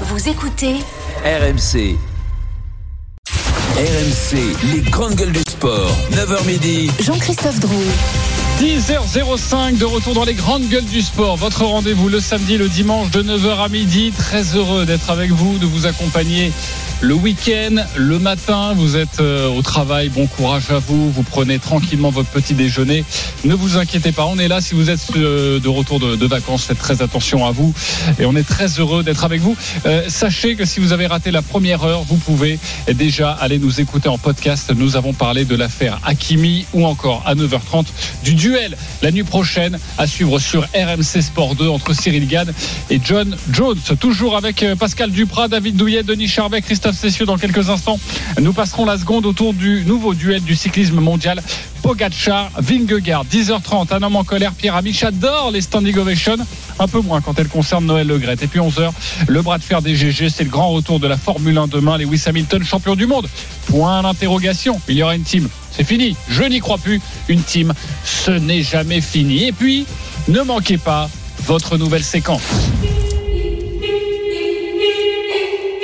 Vous écoutez RMC. RMC, les grandes gueules du sport. 9h midi. Jean-Christophe Drouet. 10h05 de retour dans les grandes gueules du sport. Votre rendez-vous le samedi, le dimanche de 9h à midi. Très heureux d'être avec vous, de vous accompagner le week-end, le matin. Vous êtes euh, au travail. Bon courage à vous. Vous prenez tranquillement votre petit déjeuner. Ne vous inquiétez pas. On est là. Si vous êtes euh, de retour de, vacances, faites très attention à vous. Et on est très heureux d'être avec vous. Euh, sachez que si vous avez raté la première heure, vous pouvez déjà aller nous écouter en podcast. Nous avons parlé de l'affaire Hakimi ou encore à 9h30 du duel la nuit prochaine à suivre sur RMC Sport 2 entre Cyril Gann et John Jones. Toujours avec Pascal Duprat, David Douillet, Denis Charbet, Christophe Cessieux dans quelques instants. Nous passerons la seconde autour du nouveau duel du cyclisme mondial. Pogacar, Vingegaard, 10h30, un homme en colère, Pierre Amiche adore les standing ovations, un peu moins quand elles concernent Noël Le Gret. Et puis 11h, le bras de fer des GG, c'est le grand retour de la Formule 1 demain, Lewis Hamilton, champion du monde. Point d'interrogation, il y aura une team. C'est fini, je n'y crois plus. Une team, ce n'est jamais fini. Et puis, ne manquez pas votre nouvelle séquence.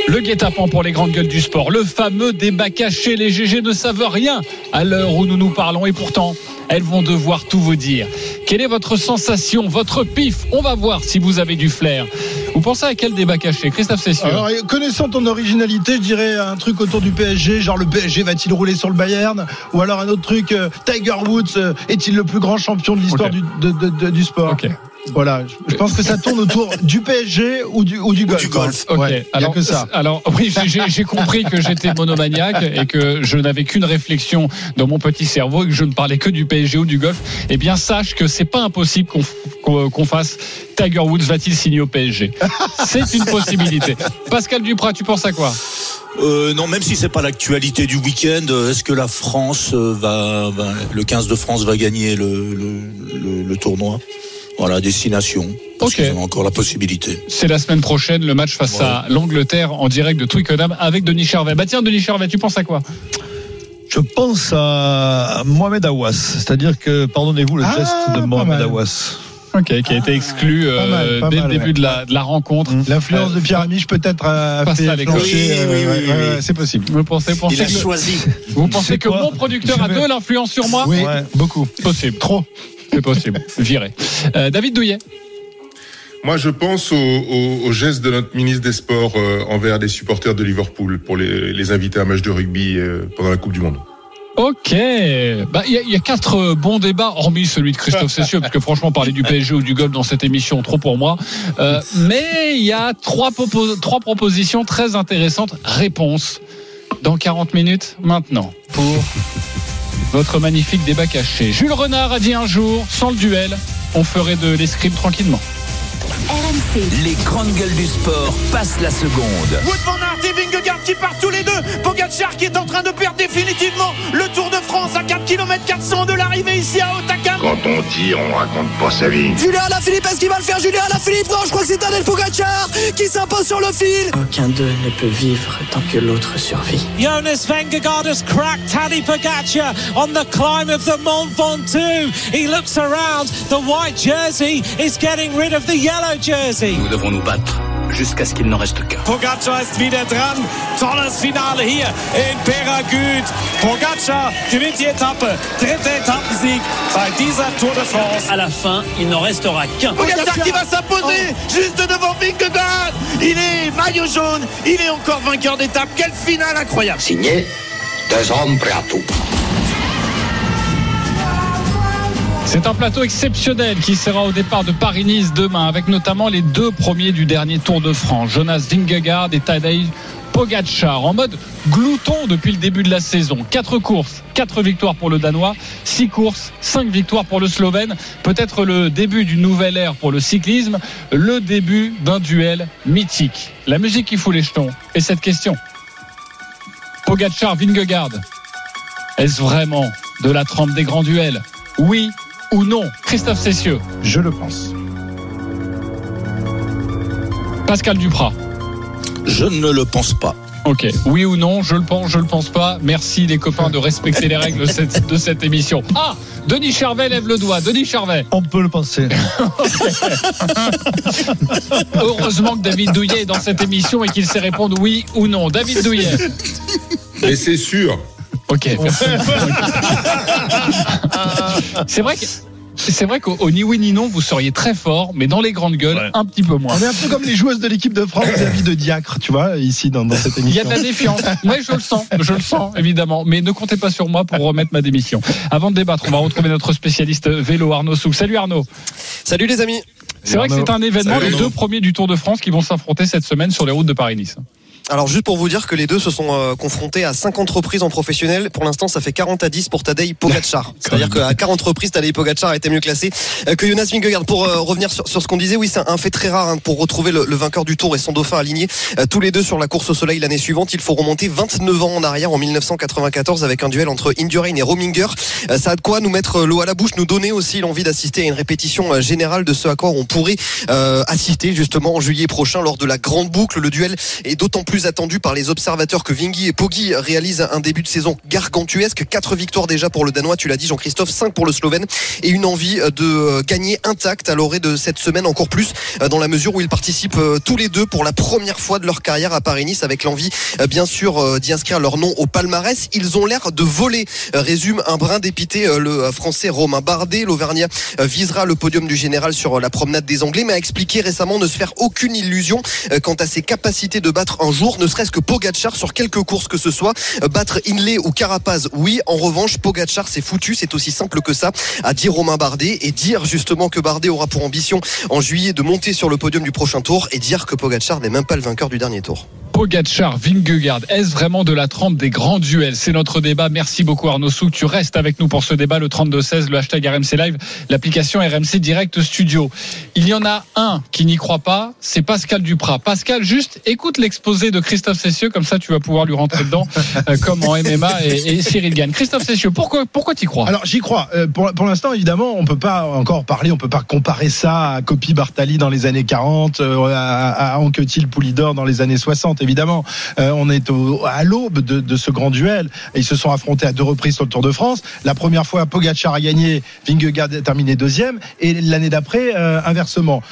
Le guet-apens pour les grandes gueules du sport. Le fameux débat caché. Les GG ne savent rien à l'heure où nous nous parlons. Et pourtant, elles vont devoir tout vous dire. Quelle est votre sensation, votre pif? On va voir si vous avez du flair. Vous pensez à quel débat caché Christophe Cessieux? Alors, connaissant ton originalité, je dirais un truc autour du PSG, genre le PSG va-t-il rouler sur le Bayern? Ou alors un autre truc, euh, Tiger Woods euh, est-il le plus grand champion de l'histoire du, de- de- de- du sport? Voilà, je- pense que ça tourne autour du PSG ou du, ou du golf. golf. Ouais, y a alors, que ça. alors oui, j'ai- compris que j'étais monomaniaque et que je n'avais qu'une réflexion dans mon petit cerveau et que je ne parlais que du PSG ou du golf. Eh bien, sache que c'est pas impossible qu'on fasse Tiger Woods va-t-il signer au PSG C'est une possibilité. Pascal Duprat, tu penses à quoi? Euh, non, même si c'est pas l'actualité du week-end, euh, est-ce que la France euh, va, va- le 15 de France va gagner le, le, le- le tournoi? Voilà, destination. Parce Ok. qu'ils ont encore la possibilité. C'est la semaine prochaine, le match face à l'Angleterre en direct de Twickenham avec Denis Charvet. Bah tiens, Denis Charvet, tu penses à quoi? Je pense à Mohamed Awas, c'est-à-dire que, pardonnez-vous le Ah, geste de Mohamed. Awas. Ok, qui a été exclu pas mal, euh, pas dès mal, le début ouais. de, la, de la rencontre. L'influence Euh, de Pierre Amiche peut-être a fait à l'école. flancher, Oui, euh, oui, oui, oui, c'est possible. Vous pensez, pensez Il a que, choisi. vous pensez que mon producteur a de l'influence sur moi? Oui, Ouais. beaucoup. Possible. Trop. C'est possible. Viré. Euh, David Douillet. Moi, je pense au, au- au geste de notre ministre des Sports euh, envers les supporters de Liverpool pour les, les inviter à un match de rugby euh, pendant la Coupe du Monde. Ok. Bah, Il y, a- il y a quatre bons débats, hormis celui de Christophe Cessieux, parce que franchement, parler du PSG ou du golf dans cette émission, trop pour moi. Euh, mais il y a trois, propo- trois propositions très intéressantes. Réponse dans 40 minutes maintenant pour votre magnifique débat caché. Jules Renard a dit un jour, sans le duel, on ferait de l'escrime tranquillement. RMC. Les grandes gueules du sport passent la seconde. Wood van Aert et Vingegaard qui partent tous les deux. Pogacar qui est en train de perdre définitivement le Tour de France à 4 km 400 de l'arrivée ici à Otakam. Quand on tire, on raconte pas sa vie. Julien Alaphilippe, est-ce qu'il va le faire Julien Alaphilippe? Non, je crois que c'est Tadej Pogacar qui s'impose sur le fil. Aucun d'eux ne peut vivre tant que l'autre survit. Jonas Vingegaard has cracked Tadej Pogacar on the climb of the Mont Ventoux. He looks around. The white jersey is getting rid of the yellow jersey. Nous devons nous battre jusqu'à ce qu'il n'en reste qu'un. Pogacar ist wieder dran. Tolles Finale hier in Peragut. Pogacar gewinnt die Etappe. Dritter Etappensieg bei dieser Tour de France. À la fin, il n'en restera qu'un. Pogacar qui va s'imposer juste devant Vingegaard. Il est maillot jaune. Il est encore vainqueur d'étape. Quelle finale incroyable. Signé, deux hommes prêts à tout. C'est un plateau exceptionnel qui sera au départ de Paris-Nice demain, avec notamment les deux premiers du dernier Tour de France, Jonas Vingegaard et Tadej Pogacar, en mode glouton depuis le début de la saison. Quatre courses, quatre victoires pour le Danois, six courses, cinq victoires pour le Slovène. Peut-être le début d'une nouvelle ère pour le cyclisme, le début d'un duel mythique. La musique qui fout les jetons. Et cette question Pogacar, Vingegaard, est-ce vraiment de la trempe des grands duels? Oui ou non Christophe Cessieux, Je le pense. Pascal Duprat. Je ne le pense pas. Ok, oui ou non, je le pense, je le pense pas. Merci les copains de respecter les règles de cette, de cette émission. Ah, Denis Charvet lève le doigt. Denis Charvet. On peut le penser. Heureusement que David Douillet est dans cette émission et qu'il sait répondre oui ou non. David Douillet. Mais c'est sûr. Ok. merci. C'est vrai que. C'est vrai qu'au ni oui ni non, vous seriez très fort, mais dans les grandes gueules, Ouais. un petit peu moins. On est un peu comme les joueuses de l'équipe de France vis-à-vis de Diacre, tu vois, ici dans, dans cette Il y a émission. de la défiance. Oui, je le sens, je le sens, évidemment. Mais ne comptez pas sur moi pour remettre ma démission. Avant de débattre, on va retrouver notre spécialiste vélo, Arnaud Souk. Salut Arnaud. Salut les amis. C'est vrai que c'est un événement, Salut les Arnaud. deux premiers du Tour de France qui vont s'affronter cette semaine sur les routes de Paris-Nice. Alors juste pour vous dire que les deux se sont euh, confrontés à 50 reprises en professionnel. Pour l'instant, ça fait 40 à 10 pour Tadej Pogacar. C'est-à-dire qu'à 40 reprises, Tadej Pogacar a été mieux classé euh, que Jonas Vingegaard. Pour euh, revenir sur, sur ce qu'on disait, oui, c'est un fait très rare hein, pour retrouver le, le vainqueur du Tour et son dauphin aligné euh, tous les deux sur la course au soleil l'année suivante. Il faut remonter 29 ans en arrière en 1994 avec un duel entre Indurain et Rominger. Ça a de quoi nous mettre l'eau à la bouche, nous donner aussi l'envie d'assister à une répétition générale de ce à quoi on pourrait euh, assister justement en juillet prochain lors de la grande boucle. Le duel est d'autant plus attendu par les observateurs que Vingy et Poggi réalisent un début de saison gargantuesque. Quatre victoires déjà pour le Danois, tu l'as dit Jean-Christophe, cinq pour le Slovène et une envie de gagner intact à l'orée de cette semaine encore plus euh, dans la mesure où ils participent euh, tous les deux pour la première fois de leur carrière à Paris-Nice avec l'envie euh, bien sûr euh, d'y inscrire leur nom au palmarès. Ils ont l'air de voler, euh, résume un brin dépité euh, le euh, français Romain Bardet. L'Auvergnat euh, visera le podium du général sur euh, la promenade des Anglais, mais a expliqué récemment ne se faire aucune illusion euh, quant à ses capacités de battre un jour, ne serait-ce que Pogacar sur quelques courses que ce soit. Euh, Battre Inlay ou Carapaz, oui. En revanche, Pogacar, c'est foutu. C'est aussi simple que ça, a dit Romain Bardet. Et dire justement que Bardet aura pour ambition en juillet de monter sur le podium du prochain tour et dire que Pogacar n'est même pas le vainqueur du dernier tour. Pogacar, Vingegaard, est-ce vraiment de la trempe des grands duels? C'est notre débat. Merci beaucoup Arnaud Souk. Tu restes avec nous pour ce débat, le 32-16, le hashtag RMC Live, l'application RMC Direct Studio. Il y en a un qui n'y croit pas, c'est Pascal Duprat. Pascal, juste écoute l'exposé de Christophe Cessieux, comme ça tu vas pouvoir lui rentrer dedans, euh, comme en MMA et, et Cyril Gann. Christophe Cessieux, pourquoi, pourquoi t'y crois? Alors j'y crois. Euh, pour pour l'instant, évidemment, on peut pas encore parler, on peut pas comparer ça à Copy Bartali dans les années 40, euh, à, à Anquetil Poulidor dans les années 60. Évidemment, on est au- à l'aube de, de ce grand duel. Ils se sont affrontés à deux reprises sur le Tour de France. La première fois, Pogacar a gagné, Vingegaard a terminé deuxième, et l'année d'après, inversement.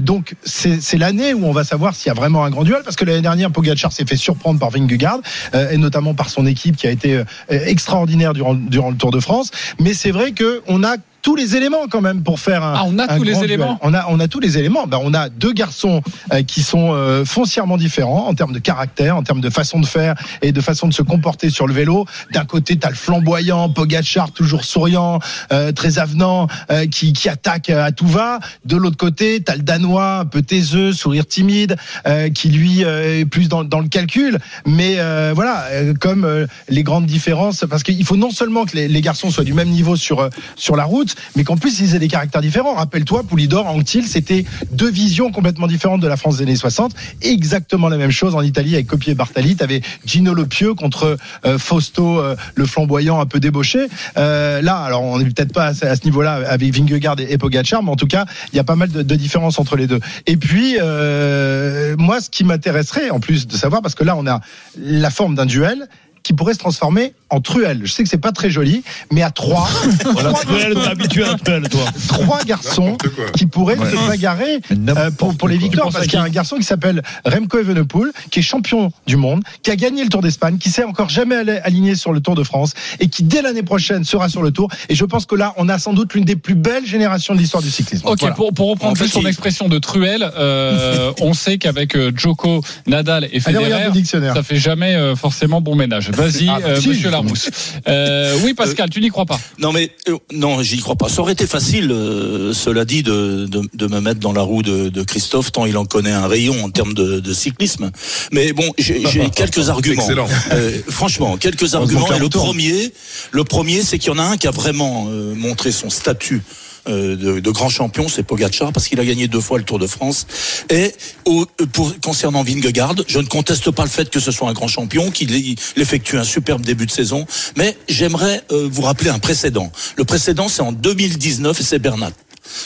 Donc c'est c'est l'année où on va savoir s'il y a vraiment un grand duel, parce que l'année dernière, Pogacar s'est fait surprendre par Vingegaard, euh, et notamment par son équipe qui a été euh, extraordinaire durant durant le Tour de France. Mais c'est vrai que on a tous les éléments quand même pour faire un. Ah, on a un tous les grand duel. éléments On a, on a tous les éléments. Ben, on a deux garçons euh, qui sont euh, foncièrement différents en termes de caractère, en termes de façon de faire et de façon de se comporter sur le vélo. D'un côté, t'as le flamboyant, Pogachar, toujours souriant, euh, très avenant, euh, qui, qui attaque euh, à tout va. De l'autre côté, t'as le Danois, un peu taiseux, sourire timide, euh, qui lui euh, est plus dans, dans le calcul. Mais euh, voilà, comme euh, les grandes différences, parce qu'il faut non seulement que les, les garçons soient du même niveau sur euh, sur la route, mais qu'en plus ils aient des caractères différents. Rappelle-toi, Poulidor, Anctil, c'était deux visions complètement différentes de la France des années 60. Exactement la même chose en Italie avec Copier Bartali. T'avais Gino Le Pieux contre euh, Fausto, euh, le flamboyant un peu débauché. Euh, là, alors on n'est peut-être pas à ce, à ce niveau-là avec Vingegaard et, et Pogacar, mais en tout cas, il y a pas mal de, de différences entre les deux. Et puis, euh, moi, ce qui m'intéresserait, en plus de savoir, parce que là, on a la forme d'un duel qui pourrait se transformer en truelle. Je sais que c'est pas très joli, mais à trois, Voilà, trois Truel, t'es habitué à Truel, toi. trois garçons qui pourraient Ouais. se bagarrer euh, pour, pour les victoires. Parce qu'il y a un garçon qui s'appelle Remco Evenepoel, qui est champion du monde, qui a gagné le Tour d'Espagne, qui s'est encore jamais aligné sur le Tour de France et qui dès l'année prochaine sera sur le Tour. Et je pense que là, on a sans doute l'une des plus belles générations de l'histoire du cyclisme. Ok, Voilà. pour, pour reprendre En fait, juste son expression de truelle, euh, on sait qu'avec euh, Djoko, Nadal et Federer, ça fait jamais euh, forcément bon ménage. Vas-y, Ah, euh, si, Monsieur. Larousse. Euh, oui, Pascal, tu n'y crois pas Non mais euh, non, j'y crois pas. Ça aurait été facile, euh, cela dit, de, de, de me mettre dans la roue de, de Christophe, tant il en connaît un rayon en termes de, de cyclisme. Mais bon, j'ai j'ai quelques arguments. Excellent. Euh, franchement, quelques arguments. Et le premier, le premier, c'est qu'il y en a un qui a vraiment euh, montré son statut. Euh, De, de grand champion, c'est Pogacar parce qu'il a gagné deux fois le Tour de France. Et au, pour, concernant Vingegaard, je ne conteste pas le fait que ce soit un grand champion, qu'il il effectue un superbe début de saison, mais j'aimerais euh, vous rappeler un précédent. Le précédent, c'est en 2019 et c'est Bernat.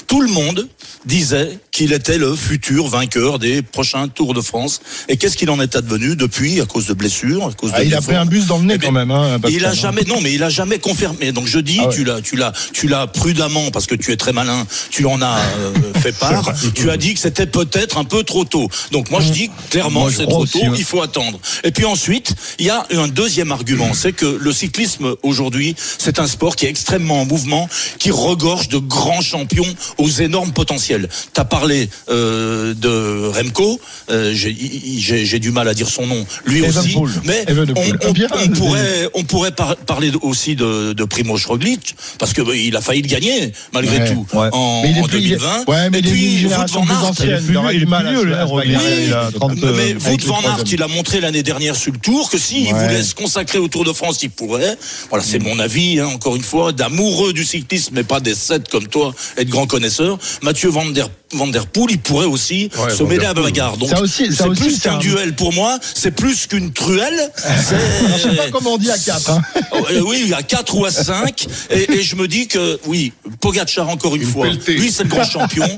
Tout le monde disait qu'il était le futur vainqueur des prochains Tours de France. Et qu'est-ce qu'il en est advenu depuis, à cause de blessures, à cause Ah, il a pris un bus dans le nez Eh bien, quand même. Hein, il a hein. jamais, non, mais il a jamais confirmé. Donc je dis, Ah ouais. tu l'as, tu l'as, tu l'as prudemment parce que tu es très malin. Tu en as euh, fait part. tu as dit que c'était peut-être un peu trop tôt. Donc moi je dis clairement c'est trop tôt. Il faut attendre. Et puis ensuite, il y a un deuxième argument, c'est que le cyclisme aujourd'hui, c'est un sport qui est extrêmement en mouvement, qui regorge de grands champions aux énormes potentiels. T'as parlé euh, de Remco. euh, j'ai- du mal à dire son nom. Lui aussi. Mais on, on- Bien. on pourrait, on pourrait par- parler aussi de, de Primoz Roglic parce que bah, il a failli le gagner malgré Ouais, tout ouais. en, Mais il est en plus- il est- 2020. ouais, mais Et il est d'une puis Wout van Aert. Il est plus il aura vieux, il du est mal plus à vieux, se- là, à se Roglic. bagarrer. Il a 30, mais Wout van Aert, il a montré l'année dernière sur le Tour que s'il Ouais. voulait se consacrer au Tour de France, il pourrait. Voilà, c'est mon avis, hein, encore une fois, d'amoureux du cyclisme, mais pas des sept comme toi de grands connaisseurs. Mathieu Van Der, Van Der Poel, il pourrait aussi Ouais, se mêler à la bagarre. Donc, c'est plus qu'un un- duel pour moi, c'est plus qu'une truelle. Je sais pas comment on dit à 4. Hein. Euh, oui, à 4 ou à 5. Et, et je me dis que, oui, Pogacar, encore une, Une fois, pelletée. lui, c'est le grand champion.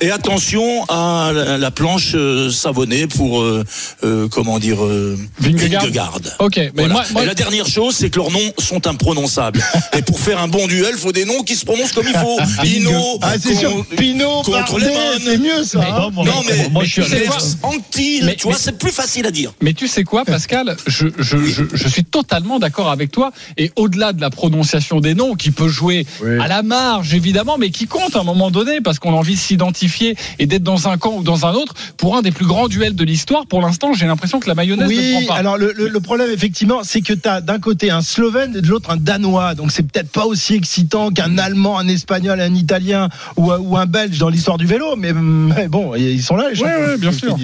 Et attention à la, la planche euh, savonnée pour, euh, euh, comment dire, euh, Vingegaard. Vingegaard. Ok, mais Voilà. moi, moi- Et la dernière chose, c'est que leurs noms sont imprononçables. et pour faire un bon duel, il faut des noms qui se prononcent comme il faut. Hino, Ah, c'est sûr. Pinot, contre Bardet, Lemon. c'est mieux ça. Hein. Non, mais, moi, je suis à c'est. Antil, Mais- tu vois, mais- c'est plus facile à dire. Mais tu sais quoi, Pascal je, je, je, je suis totalement d'accord avec toi. Et au-delà de la prononciation des noms, qui peut jouer Oui. à la marge, évidemment, mais qui compte à un moment donné, parce qu'on a envie de s'identifier et d'être dans un camp ou dans un autre, pour un des plus grands duels de l'histoire, pour l'instant, j'ai l'impression que la mayonnaise ne Oui, prend pas. alors le, le- le problème effectivement, c'est que tu as d'un côté un Slovène et de l'autre un Danois. Donc c'est peut-être pas aussi excitant qu'un Allemand, un Espagnol, un Italien ou, un- ou un Belge dans l'histoire du vélo. Mais, mais bon, ils sont là les champions. ouais, bien sûr.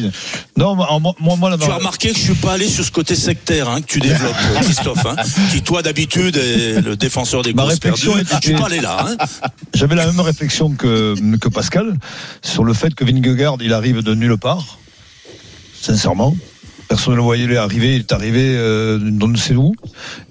Non, moi, moi, là, Tu as remarqué que je suis pas allé sur ce côté sectaire hein, que tu développes, Christophe, hein, qui toi d'habitude est le défenseur des Ma réflexion était- Je suis pas allé là. Hein. J'avais la même réflexion que, que Pascal sur le fait que Vingegaard, il arrive de nulle part. Sincèrement. Personne ne le voyait arriver, il est arrivé euh, d'on ne sait où.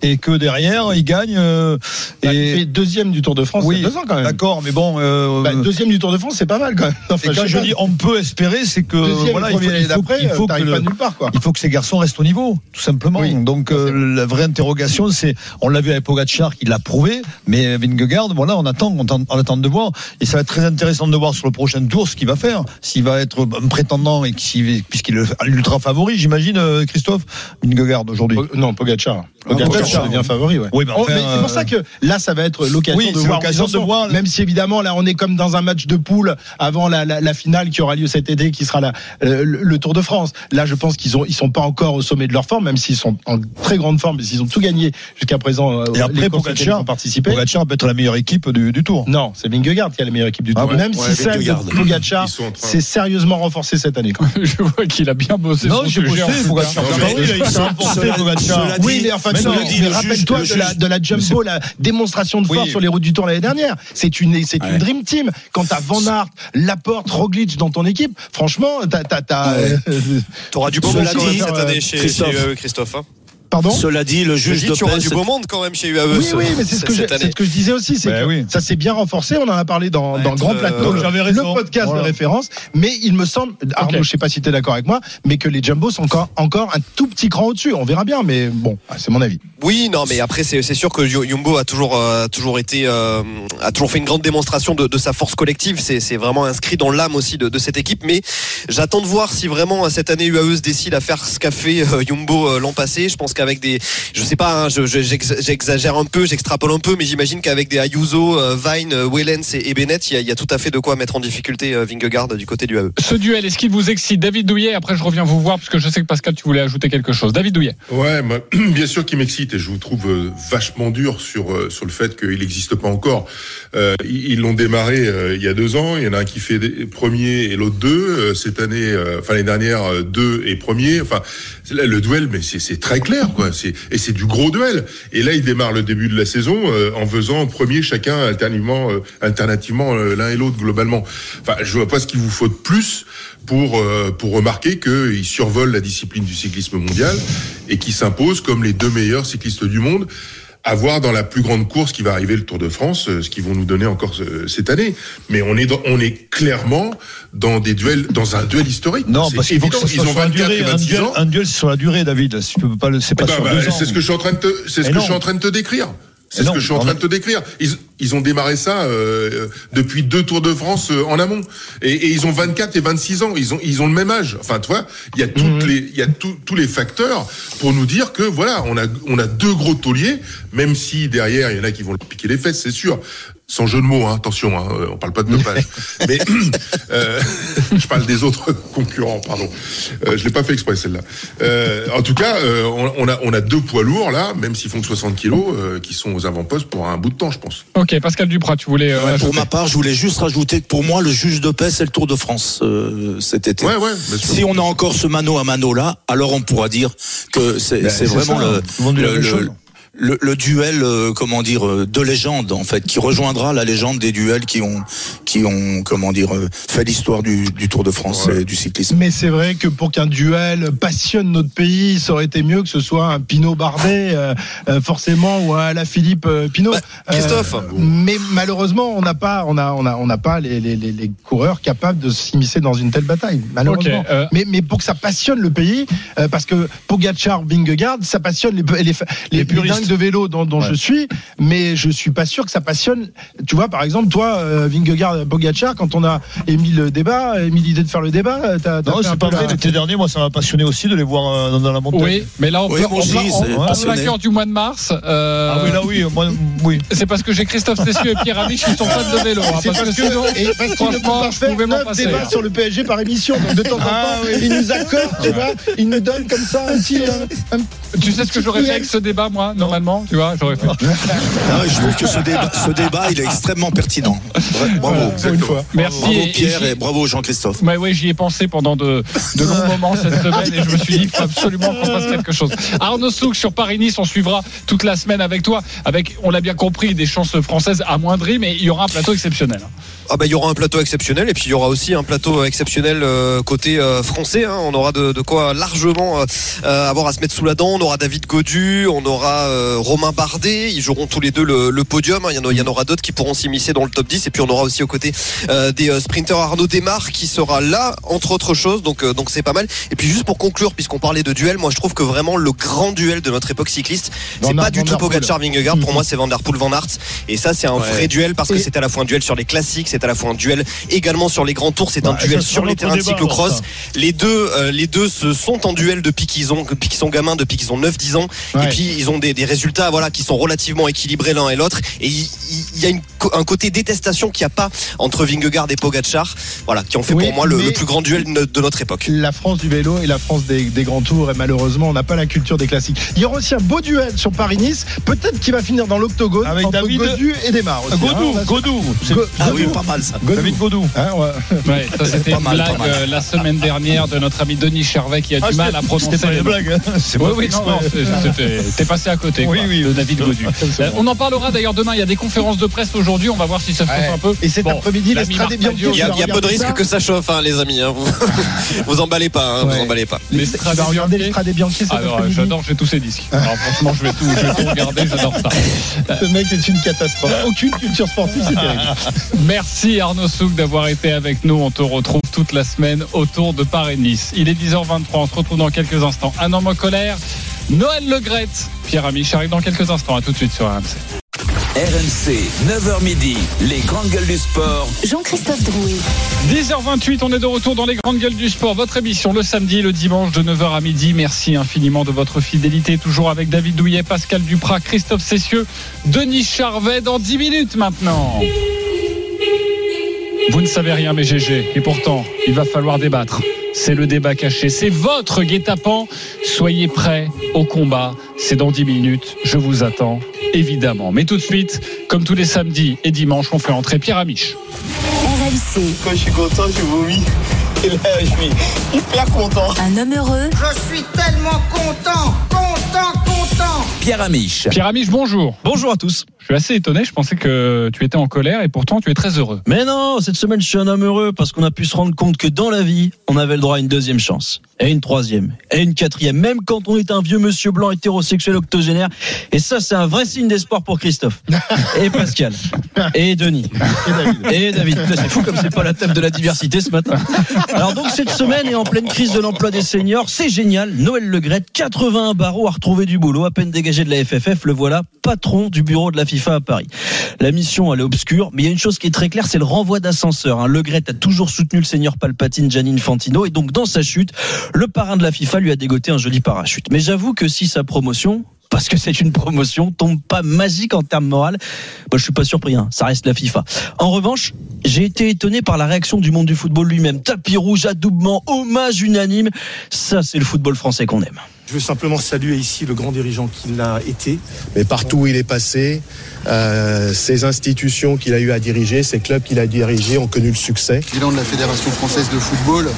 Et que derrière, il gagne. euh, Bah, il fait deuxième du Tour de France oui, il y a deux ans quand même. d'accord, mais bon. euh, Bah, deuxième du Tour de France, c'est pas mal quand même. Enfin, et quand je dis on peut espérer, c'est que deuxième, voilà, et il faut, premier il faut, d'après, il faut que t'arrives le- pas nulle part quoi. il faut que ces garçons restent au niveau, tout simplement. Oui, Donc euh, la vraie interrogation, c'est, on l'a vu avec Pogacar, qui l'a prouvé, mais Vingegaard, voilà, on attend, on attend, on attend de voir, et ça va être très intéressant de voir sur le prochain tour ce qu'il va faire, s'il va être un prétendant et puisqu'il est l'ultra favori, j'imagine, euh, Christophe Vingegaard aujourd'hui. Non, Pogacar. Ah, Pogacar, Pogacar. devient favori, ouais. Oui, mais Oh, enfin, c'est pour euh, ça que là, ça va être l'occasion Oui, de voir. ils de. Même si évidemment, là, on est comme dans un match de poule avant la, la, la finale qui aura lieu cet été, qui sera la, euh, le, le Tour de France. Là, je pense qu'ils ont, ils sont pas encore au sommet de leur forme, même s'ils sont en très grande forme, parce qu'ils ont tout gagné jusqu'à présent. euh, Et après, les ils Pogacar, ont participé. Pogacar peut être la meilleure équipe du, du tour. Non, c'est Vingegaard qui a la meilleure équipe du Ah Tour. ouais Même Ouais, si celle de Pogacar Ils s'est sérieusement renforcée cette année. quand même. Je vois qu'il a bien bossé Non, son j'ai bossé. Pogacar. Ah oui, mais enfin, rappelle-toi le de la, juge- de la Jumbo, la démonstration de force sur les routes du Tour l'année dernière. C'est une, c'est une Ouais. dream team. Quand t'as Van Aert, Laporte, Roglic dans ton équipe, franchement, t'as, t'as, t'as, euh, T'auras du beau dit, cette euh, année chez, Christophe. Pardon? Cela dit, le Je juge de paix, du beau monde quand même chez UAE. Oui, ce- oui, mais c'est ce que, cette j'ai- année. c'est ce que je disais aussi, c'est Ben que oui. ça s'est bien renforcé. On en a parlé dans, Ouais, dans le grand euh, plateau, donc le, j'avais raison. le podcast Voilà. de référence. Mais il me semble, Arnaud, Ok. je sais pas si tu es d'accord avec moi, mais que les Jumbo sont encore, encore un tout petit cran au-dessus. On verra bien, mais bon, c'est mon avis. Oui, non, mais après c'est c'est sûr que Jumbo a toujours euh, toujours été euh, a toujours fait une grande démonstration de, de sa force collective. C'est c'est vraiment inscrit dans l'âme aussi de, de cette équipe. Mais j'attends de voir si vraiment euh, cette année UAE se décide à faire ce qu'a fait euh, Jumbo euh, l'an passé. Je pense qu'avec des, je sais pas, hein, je- je- j'ex- j'exagère un peu, j'extrapole un peu, mais j'imagine qu'avec des Ayuso, euh, Vine, euh, Wellens et, et Bennett, il y, a, il y a tout à fait de quoi mettre en difficulté euh, Vingegaard du côté du UAE. Ce duel, est-ce qu'il vous excite? David Douillet, après je reviens vous voir, parce que je sais que Pascal, tu voulais ajouter quelque chose. David Douillet. Ouais, moi, bien sûr qu'il m'excite et je vous trouve euh, vachement dur sur euh, sur le fait qu'il n'existe pas encore. Euh, ils l'ont démarré euh, il y a deux ans. Il y en a un qui fait des- premier et l'autre deux. Euh, cette année, euh, enfin l'année dernière, euh, deux et premier. Enfin, le duel, mais c'est très clair, quoi. Et c'est du gros duel. Et là, il démarre le début de la saison euh, en faisant premier chacun alternativement, euh, alternativement euh, l'un et l'autre globalement. Enfin, je vois pas ce qu'il vous faut de plus pour pour remarquer qu'ils survolent la discipline du cyclisme mondial et qui s'imposent comme les deux meilleurs cyclistes du monde. À voir dans la plus grande course qui va arriver, le Tour de France, euh, ce qu'ils vont nous donner encore euh, cette année. Mais on est dans, on est clairement dans des duels, dans un duel historique. Non, parce qu'il faut que évident. ça Ils soit ont sur la 24 durée. et Un 26 duel, ans. un duel, c'est sur la durée, David. Si tu peux pas le, c'est pas ben, sur bah, deux ans. c'est ce que je suis en train de te, c'est ce que non. je suis en train de te décrire. C'est ce que je suis en train de te décrire. Ils, ils ont démarré ça euh, depuis deux Tours de France euh, en amont, et, et ils ont 24 et 26 ans. Ils ont ils ont le même âge. Enfin, tu vois, il y a toutes Mhm. les il y a tout- tous les facteurs pour nous dire que voilà, on a on a deux gros tauliers, même si derrière il y en a qui vont piquer les fesses, c'est sûr. Sans jeu de mots, hein, attention, hein, on parle pas de dopage. Mais euh, je parle des autres concurrents, pardon. Euh, je l'ai pas fait exprès celle-là. Euh, en tout cas, euh, on, on a on a deux poids lourds là, même s'ils font que 60 kilos, euh, qui sont aux avant-postes pour un bout de temps, je pense. Ok, Pascal Duprat, tu voulais. euh, Ouais, pour ma part, je voulais juste rajouter que pour moi, le juge de paix, c'est le Tour de France euh, cet été. Ouais, ouais. bien sûr. Si on a encore ce mano à mano là, alors on pourra dire que c'est Ben, vraiment ça, le, hein. Le, le- chose. Le- le duel, euh, comment dire, euh, de légende en fait, qui rejoindra la légende des duels qui ont, qui ont, comment dire, euh, fait l'histoire du, du Tour de France Ouais. et du cyclisme. Mais c'est vrai que pour qu'un duel passionne notre pays, ça aurait été mieux que ce soit un Pinot Bardet, euh, euh, forcément, ou un La Philippe Pinot. Bah, Christophe. Euh, mais malheureusement, on n'a pas, on a, on a, on n'a pas les, les, les, les coureurs capables de s'immiscer dans une telle bataille. Malheureusement. Euh, mais, mais pour que ça passionne le pays, euh, parce que Pogacar, Vingegaard, ça passionne les, les, les, les puristes. De vélo dont, dont Ouais. je suis, mais je suis pas sûr que ça passionne. Tu vois, par exemple, toi, euh, Vingegaard, Pogacar, quand on a émis le débat, émis l'idée de faire le débat, t'as, t'as Non, c'est pas vrai. la- L'été dernier, moi, ça m'a passionné aussi de les voir euh, dans, dans la montagne. Oui, mais là, on Oui, aussi, passionné. cœur du mois de mars. euh, Ah oui, là, oui. Moi, oui. C'est parce que j'ai Christophe Cessieux et Pierre Amiche qui sont fans de vélo. hein, parce, parce que que, sinon, et parce franchement, je faire pouvais m'en neuf passer. débats hein. sur le PSG par émission. Donc de temps en temps, Ah, oui. il nous accorde, tu vois, il nous donne comme ça un petit. euh, un- Tu sais ce que j'aurais fait avec ce débat, moi, normalement Tu vois, j'aurais fait. Ah, je trouve que ce débat, ce débat, il est extrêmement pertinent. Bravo. voilà, pour une fois. Merci. Bravo Pierre et et bravo Jean-Christophe. Ouais, ouais, j'y ai pensé pendant de, de longs moments cette semaine et je me suis dit, il faut absolument qu'on fasse quelque chose. Arnaud Souk sur Paris-Nice, on suivra toute la semaine avec toi, avec, on l'a bien compris, des chances françaises amoindries, mais il y aura un plateau exceptionnel. Ah bah il y aura un plateau exceptionnel et puis il y aura aussi un plateau exceptionnel euh, côté euh, français. hein. On aura de, de quoi largement euh, euh, avoir à se mettre sous la dent. On aura David Godu, on aura euh, Romain Bardet. Ils joueront tous les deux le, le podium. hein. Il y en, a- il y en aura d'autres qui pourront s'immiscer dans le top 10 et puis on aura aussi aux côtés euh, des euh, sprinters Arnaud Desmar qui sera là entre autres choses. Donc euh, donc c'est pas mal. Et puis juste pour conclure, puisqu'on parlait de duel, moi je trouve que vraiment le grand duel de notre époque cycliste, c'est pas du Van tout. Pogacar Vingegaard. Pour moi c'est Van Der Poel Van Aert et ça c'est un Ouais. vrai duel parce que c'est à la fois un duel sur les classiques, c'est à la fois un duel également sur les grands tours, c'est un Bah, duel sur les terrains de cyclocross. Les deux, euh, les deux se sont en duel depuis qu'ils ont, depuis qu'ils sont gamins, depuis qu'ils ont 9-10 ans. Ouais. Et puis ils ont des, des résultats, voilà, qui sont relativement équilibrés l'un et l'autre. Et il, y a une un côté détestation qu'il n'y a pas entre Vingegaard et Pogacar, voilà, qui ont fait Oui, pour moi le, plus grand duel de, notre époque. La France du vélo et la France des, des grands tours et malheureusement on n'a pas la culture des classiques. Il y aura aussi un beau duel sur Paris-Nice, peut-être qu'il va finir dans l'octogone Avec entre David- Godu et Desmar. Godou, hein, Godou. C'est Go- Ah oui, Godou. Mal ça. Godou. David Godou. Hein, ouais. Ouais, ça c'était une mal, blague euh, la semaine dernière de notre ami Denis Charvet qui a Ah, du mal à prononcer C'était pas une blague. hein. C'est Oui, pas oui, non, non, t'es passé à côté, Oui, quoi, oui. de David Godu. Euh, on en parlera d'ailleurs demain. Il y a des conférences de presse aujourd'hui. On va voir si ça se Ouais. chauffe un peu. Et cet Bon, après-midi, l'Estrade Bianchi, Madiot, Il y a, il y a peu de risque que ça chauffe, hein, les amis. hein. Vous, vous emballez pas, hein, vous emballez pas. L'Estrade Bianchi Alors, j'adore, j'ai tous ces disques. Alors, franchement, je vais tout, je vais tout regarder, j'adore ça. Ce mec est une catastrophe. Aucune culture sportive, c'est terrible. Merci Arnaud Souk d'avoir été avec nous. On te retrouve toute la semaine autour de Paris-Nice. Il est 10h23, on se retrouve dans quelques instants. Un homme en colère, Noël Legrette. Pierre Amiche arrive dans quelques instants. À tout de suite sur RMC. RMC, 9h midi, les grandes gueules du sport. Jean-Christophe Drouet. 10h28, on est de retour dans les grandes gueules du sport. Votre émission le samedi et le dimanche de 9h à midi. Merci infiniment de votre fidélité. Toujours avec David Douillet, Pascal Duprat, Christophe Cessieux, Denis Charvet dans 10 minutes maintenant. Vous ne savez rien, mes GG. Et pourtant, il va falloir débattre. C'est le débat caché. C'est votre guet-apens. Soyez prêts au combat. C'est dans 10 minutes. Je vous attends, évidemment. Mais tout de suite, comme tous les samedis et dimanches, on fait entrer Pierre Amiche. RMC. Quand je suis content, je vomis. Et là, je suis hyper content. Un homme heureux Je suis tellement content, content, content. Pierre Amiche. Pierre Amiche, bonjour. Bonjour à tous. Je suis assez étonné, je pensais que tu étais en colère et pourtant tu es très heureux. Mais non, cette semaine je suis un homme heureux parce qu'on a pu se rendre compte que dans la vie, on avait le droit à une deuxième chance, et une troisième, et une quatrième, même quand on est un vieux monsieur blanc hétérosexuel octogénaire. Et ça, c'est un vrai signe d'espoir pour Christophe, et Pascal, et Denis, et David. C'est fou comme c'est pas la table de la diversité ce matin. Alors donc cette semaine est en pleine crise de l'emploi des seniors, c'est génial. Noël Legrette, 81 barreaux à retrouver du boulot, à peine dégagé de la FFF, le voilà patron du bureau de la FIFA à Paris. La mission elle est obscure, mais il y a une chose qui est très claire, c'est le renvoi d'ascenseur. Hein. Le Gret a toujours soutenu le seigneur Palpatine, Gianni Infantino, et donc dans sa chute, le parrain de la FIFA lui a dégoté un joli parachute. Mais j'avoue que si sa promotion, parce que c'est une promotion, tombe pas magique en termes moral. Moi, je suis pas surpris, hein. ça reste la FIFA. En revanche, j'ai été étonné par la réaction du monde du football lui-même. Tapis rouge, adoubement, hommage unanime. Ça, c'est le football français qu'on aime. Je veux simplement saluer ici le grand dirigeant qu'il a été. Mais partout où il est passé, euh, ces institutions qu'il a eu à diriger, ces clubs qu'il a dirigés ont connu le succès. Le bilan de la Fédération française de football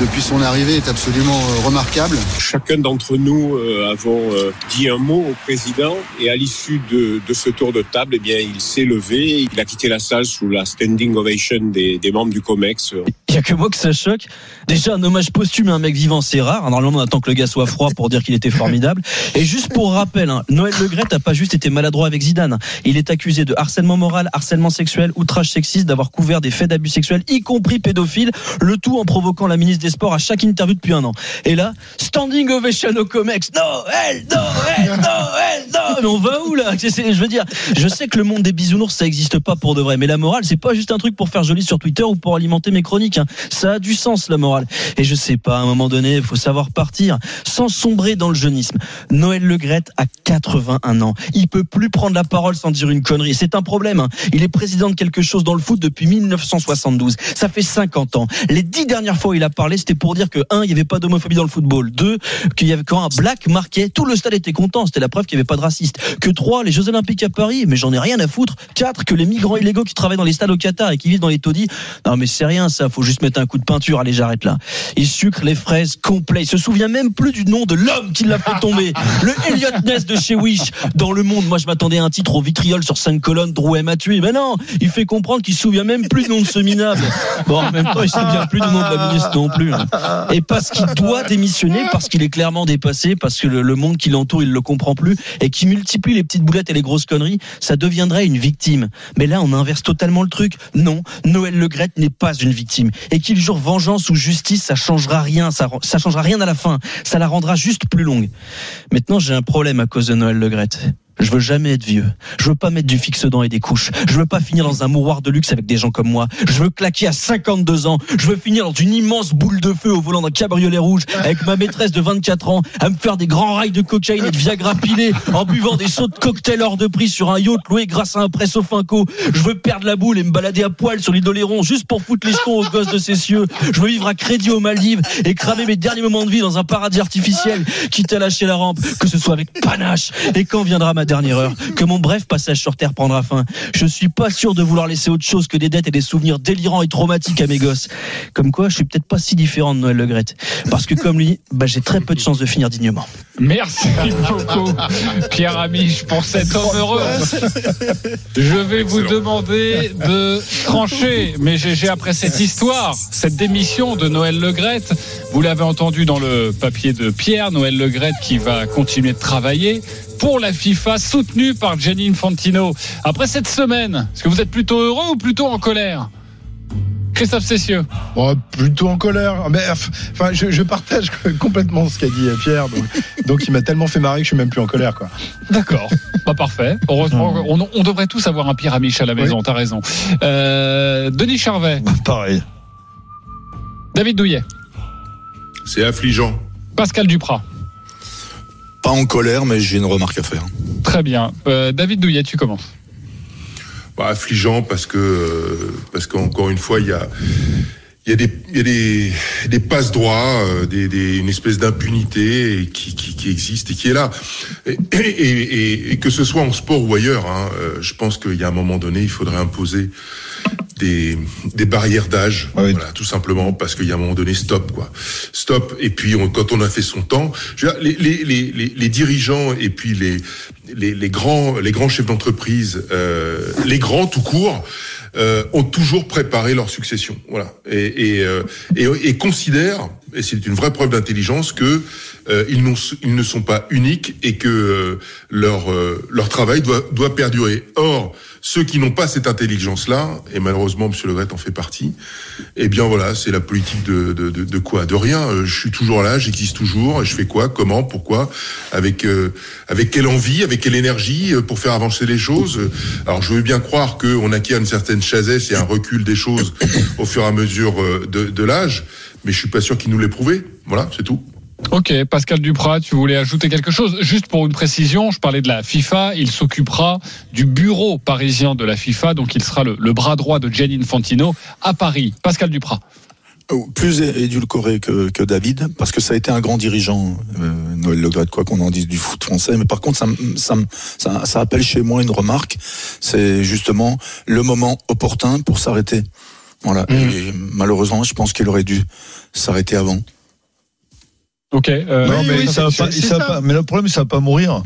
depuis son arrivée est absolument euh, remarquable. Chacun d'entre nous euh, avons euh, dit un mot au président et à l'issue de, de, ce tour de table, eh bien, il s'est levé, il a quitté la salle sous la standing ovation des, des membres du COMEX. Il n'y a que moi que ça choque. Déjà, un hommage posthume à un mec vivant, c'est rare. Normalement, on attend que le gars soit froid pour dire qu'il était formidable. Et juste pour rappel, hein, Noël Legret n'a pas juste été maladroit avec Zidane. Il est accusé de harcèlement moral, harcèlement sexuel, outrage sexiste, d'avoir couvert des faits d'abus sexuels, y compris pédophiles, le tout en provoquant la ministre des Sports à chaque interview depuis un an. Et là, standing ovation au Comex. Noël, Noël, Noël, Noël. Mais on va où là? Je veux dire, je sais que le monde des bisounours, ça n'existe pas pour de vrai. Mais la morale, c'est pas juste un truc pour faire joli sur Twitter ou pour alimenter mes chroniques. Hein. Ça a du sens, la morale. Et je sais pas, à un moment donné, il faut savoir partir sans sombrer dans le jeunisme. Noël Legrette a 81 ans. Il peut plus prendre la parole sans dire une connerie. C'est un problème. Hein. Il est président de quelque chose dans le foot depuis 1972. Ça fait 50 ans. Les dix dernières fois où il a parlé, c'était pour dire que un, il n'y avait pas d'homophobie dans le football. Deux, quand un black marquait, tout le stade était content. C'était la preuve qu'il n'y avait pas de raciste. Que trois, les Jeux Olympiques à Paris, mais j'en ai rien à foutre. Quatre, que les migrants illégaux qui travaillent dans les stades au Qatar et qui vivent dans les taudis. Non, mais c'est rien, ça. Faut juste mettre un coup de peinture. Allez, j'arrête là. Il sucre les fraises complet. Il se souvient même plus du nom de l'homme qui l'a fait tomber. Le Elliot Ness de chez Wish. Dans le monde, moi, je m'attendais à un titre au sur cinq colonnes. Drouet m'a tué. Mais non, il fait comprendre qu'il se souvient même plus du nom de ce minable. Bon, en même temps, il se souvient plus du nom de la ministre non plus. Hein. Et parce qu'il doit démissionner, parce qu'il est clairement dépassé, parce que le, le monde qui l'entoure, il le comprend plus, et qui multiplie les petites boulettes et les grosses conneries, ça deviendrait une victime. Mais là, on inverse totalement le truc. Non, Noël Legrette n'est pas une victime. Et qu'il jure vengeance ou justice, ça changera rien. Ça, ça changera rien à la fin. Ça la rendra juste plus longue. Maintenant, j'ai un problème à cause de Noël Legrette. Je veux jamais être vieux. Je veux pas mettre du fixe dents et des couches. Je veux pas finir dans un mouroir de luxe avec des gens comme moi. Je veux claquer à 52 ans. Je veux finir dans une immense boule de feu au volant d'un cabriolet rouge avec ma maîtresse de 24 ans à me faire des grands rails de cocaïne et de Viagra pilé en buvant des sauts de cocktail hors de prix sur un yacht loué grâce à un presso finco. Je veux perdre la boule et me balader à poil sur l'île d'Oléron juste pour foutre les jetons aux gosses de ces cieux. Je veux vivre à crédit aux Maldives et cramer mes derniers moments de vie dans un paradis artificiel, quitte à lâcher la rampe, que ce soit avec panache. Et quand viendra ma dernière heure, que mon bref passage sur Terre prendra fin. Je suis pas sûr de vouloir laisser autre chose que des dettes et des souvenirs délirants et traumatiques à mes gosses. Comme quoi, je suis peut-être pas si différent de Noël Legrette. Parce que comme lui, bah, j'ai très peu de chances de finir dignement. Merci beaucoup, Pierre Amiche, pour cet homme heureux. Je vais vous demander de trancher, mais GG, après cette histoire, cette démission de Noël Legrette, vous l'avez entendu dans le papier de Pierre, Noël Legrette qui va continuer de travailler pour la FIFA, soutenu par Gianni Infantino. Après cette semaine, est-ce que vous êtes plutôt heureux ou plutôt en colère? Christophe Cessieux. Bon, plutôt en colère. Mais enfin, je, je partage complètement ce qu'a dit Pierre. Donc, donc il m'a tellement fait marrer que je suis même plus en colère, quoi. D'accord. Pas parfait. Heureusement, on, on, devrait tous avoir un Pierre Amiche à la maison. Oui. T'as raison. Euh, Denis Charvet. Pareil. David Douillet. C'est affligeant. Pascal Duprat. Pas en colère, mais j'ai une remarque à faire. Très bien. Euh, David Douillet, tu commences. Bah, affligeant parce que euh, parce qu'encore une fois il y a il y a des il y a des, des passe droits, euh, des, des, une espèce d'impunité qui, qui, qui existe et qui est là. Et, et, et, et que ce soit en sport ou ailleurs, hein, euh, je pense qu'il y a un moment donné, il faudrait imposer des, des barrières d'âge, voilà, tout simplement parce qu'il y a un moment donné stop quoi, stop. Et puis on, quand on a fait son temps, je veux dire, les, les, les, les, dirigeants et puis les les, les grands les grands chefs d'entreprise, euh, les grands tout court. Euh, ont toujours préparé leur succession, voilà, et, et, euh, considèrent, et c'est une vraie preuve d'intelligence, que euh, ils, ils, ne sont pas uniques et que euh, leur euh, leur travail doit doit perdurer. Or, ceux qui n'ont pas cette intelligence-là, et malheureusement, Monsieur Le Gret en fait partie, eh bien voilà, c'est la politique de, de, de, de, quoi? De rien. Euh, je suis toujours là, j'existe toujours, et je fais quoi Comment Pourquoi Avec euh, avec quelle envie Avec quelle énergie euh, pour faire avancer les choses? Alors je veux bien croire qu'on acquiert une certaine chasesse et un recul des choses au fur et à mesure de, de l'âge, mais je suis pas sûr qu'il nous l'ait prouvé. Voilà, c'est tout. Ok, Pascal Duprat, tu voulais ajouter quelque chose? Juste pour une précision, je parlais de la FIFA, il s'occupera du bureau parisien de la FIFA, donc il sera le, le bras droit de Gianni Infantino à Paris. Pascal Duprat. Oh, plus édulcoré que, que, David, parce que ça a été un grand dirigeant, euh, Noël Le Gret, quoi qu'on en dise du foot français. Mais par contre, ça, ça, ça, ça appelle chez moi une remarque. C'est justement le moment opportun pour s'arrêter. Voilà. Mmh. Et malheureusement, je pense qu'il aurait dû s'arrêter avant. Ok. Euh, non, mais, oui, ça va pas, ça va pas, mais le problème, ça va pas mourir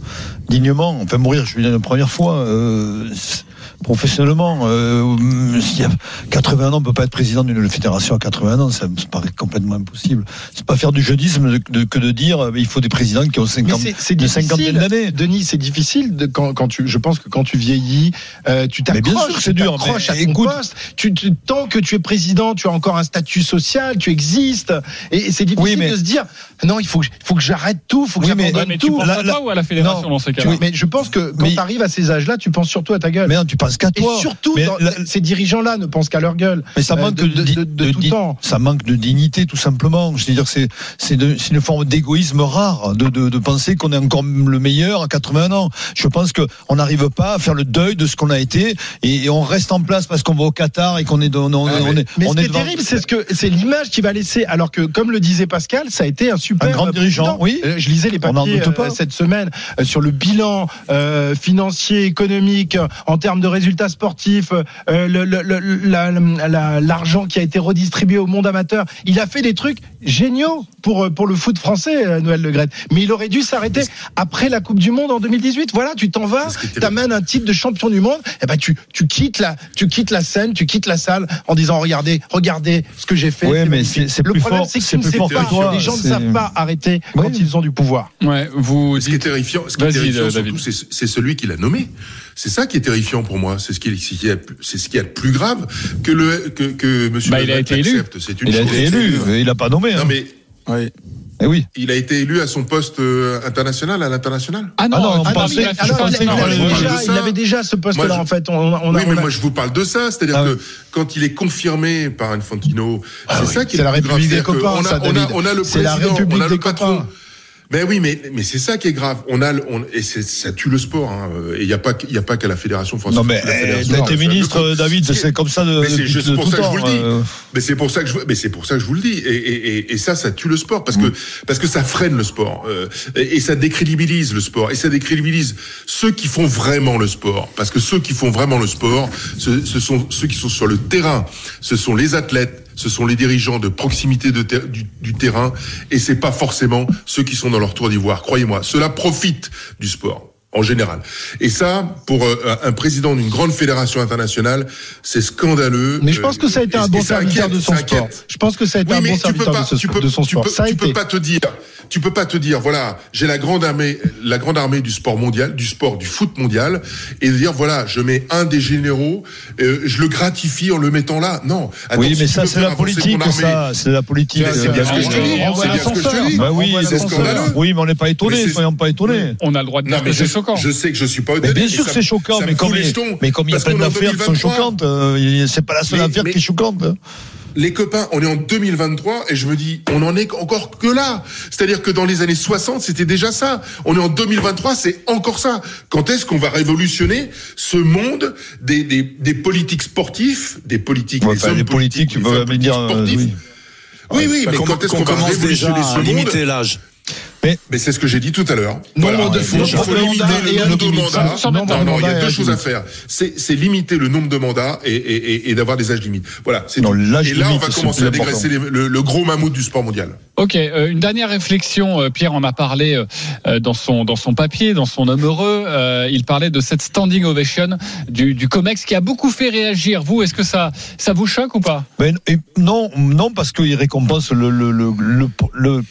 dignement. Enfin, mourir, je lui dis la première fois. Euh, professionnellement. Euh, s'il y a 80 ans, on peut pas être président d'une fédération à 80 ans, ça me paraît complètement impossible. C'est pas faire du jeudisme de, de, que de dire euh, il faut des présidents qui ont 50 c'est cinquantaine d'années. Denis, c'est difficile de, quand, quand tu. Je pense que quand tu vieillis, euh, tu t'accroches, c'est dur. Mais à ton écoute, poste. Tu, tu, tant que tu es président, tu as encore un statut social, tu existes, et, et c'est difficile oui, mais, de se dire non, il faut, faut que j'arrête tout, il faut que oui, j'abandonne mais, tout. Tu penses pas ou à la fédération non, dans ces cas-là Mais je pense que quand tu arrives à ces âges-là, tu penses surtout à ta gueule. Mais non, tu penses qu'à toi. Et surtout, mais dans, la, ces dirigeants-là ne pensent qu'à leur gueule. Mais ça manque de, de, de, de tout temps. Ça manque de dignité, tout simplement. Je veux dire, c'est une forme d'égoïsme rare de, penser qu'on est encore le meilleur à 81 ans. Je pense que on n'arrive pas à faire le deuil de ce qu'on a été et, et, on reste en place parce qu'on va au Qatar et qu'on est, on, on, ah, on mais, est. Mais on ce est qui est terrible, c'est ce que c'est l'image qui va laisser. Alors que, comme le disait Pascal, ça a été un super un grand dirigeant. Oui. Euh, je lisais les papiers euh, cette semaine euh, sur le bilan euh, financier, économique, en termes de résultats sportifs, euh, le, le, le, l'argent qui a été redistribué au monde amateur. Il a fait des trucs géniaux pour pour le foot français, Noël Le Gret. Mais il aurait dû s'arrêter après la Coupe du Monde en 2018. Voilà, tu t'en vas, t'amènes un titre de champion du monde, et ben tu tu quittes la tu quittes la scène, tu quittes la salle en disant regardez regardez ce que j'ai fait. Oui, mais c'est le plus problème, fort, c'est que tu ne sais pas. Toi, les gens ne savent pas arrêter oui. quand ils ont du pouvoir. Ouais, vous. Ce qui est terrifiant, ce qui est terrifiant surtout, c'est celui qui l'a nommé. C'est ça qui est terrifiant pour moi. C'est ce qui est, c'est ce qui est le plus grave que le que, que Monsieur. Bah, il a été élu. C'est une il chose. a été élu. Il n'a pas nommé. Non hein. mais. Oui. Eh oui. Il a été élu à son poste euh, international, à l'international. Ah non, ah non, on ah non mais, alors, il, avait déjà, il, avait déjà, ce poste-là je, en fait. On, on oui, a, mais on a... moi je vous parle de ça, c'est-à-dire ah, que oui. quand il est confirmé par Infantino, ah, c'est oui. ça qui est, est la République des copains. On a, ça, on a, on a le président, la République on a le patron. copains. Mais oui, mais mais c'est ça qui est grave. On a on, et ça tue le sport. Hein. Et il y a pas il a pas qu'à la fédération française. Non mais été ministre, David, c'est comme ça de. Mais c'est juste pour ça que je vous le dis. Euh... Mais c'est pour ça que je mais c'est pour ça que je vous le dis. Et, et, et ça, ça tue le sport parce que parce que ça freine le sport euh, et ça décrédibilise le sport et ça décrédibilise ceux qui font vraiment le sport. Parce que ceux qui font vraiment le sport, ce, ce sont ceux qui sont sur le terrain. Ce sont les athlètes ce sont les dirigeants de proximité du, du, terrain, et c'est pas forcément ceux qui sont dans leur tour d'ivoire. Croyez-moi, cela profite du sport en général. Et ça, pour euh, un président d'une grande fédération internationale, c'est scandaleux. Mais je pense que ça a été euh, un bon serviteur de son sport. Je pense que ça a été oui, un bon serviteur pas, de, ce, tu peux, de son tu sport. Peux, ça a tu été. peux pas te dire, tu peux pas te dire, voilà, j'ai la grande armée, la grande armée du sport mondial, du sport, du foot mondial, et de dire, voilà, je mets un des généraux, euh, je le gratifie en le mettant là. Non. Attends, oui, mais si ça, c'est la politique, ça. C'est la politique. C'est bien ce que je te dis. C'est bien ce que je te dis. Bah oui, c'est scandaleux. Oui, mais on n'est pas étonnés, soyons pas étonnés. On a le droit de c'est choquant. Je sais que je suis pas mais bien sûr que c'est choquant, mais comme, mais comme il y a plein d'affaires qui sont choquantes, euh, c'est pas la seule affaire qui est choquante. Les copains, on est en 2023 et je me dis, on en est encore que là. C'est-à-dire que dans les années 60, c'était déjà ça. On est en 2023, c'est encore ça. Quand est-ce qu'on va révolutionner ce monde des, des, des politiques sportifs, des politiques, ouais, des hommes des politiques, tu peux dire sportifs euh, oui, oui, oui mais quand est-ce qu'on commence va révolutionner déjà ce à limiter l'âge Mais, mais c'est ce que j'ai dit tout à l'heure. Nombre Voilà, de il faut, fois, il faut nombre de limiter le nombre de mandats. Non, non, il y a deux choses à faire. C'est limiter le nombre de mandats et, et, et, et d'avoir des âges limites. Voilà. c'est Non, tout. l'âge Et là, on va commencer à dégraisser les- le, le gros mammouth du sport mondial. Ok, euh, une dernière réflexion. euh, Pierre en a parlé euh, dans son dans son papier, dans son homme heureux. Euh, il parlait de cette standing ovation du, du Comex qui a beaucoup fait réagir. Vous, est-ce que ça ça vous choque ou pas? Ben, et non, non, parce qu'il récompense le, le, le, le, le-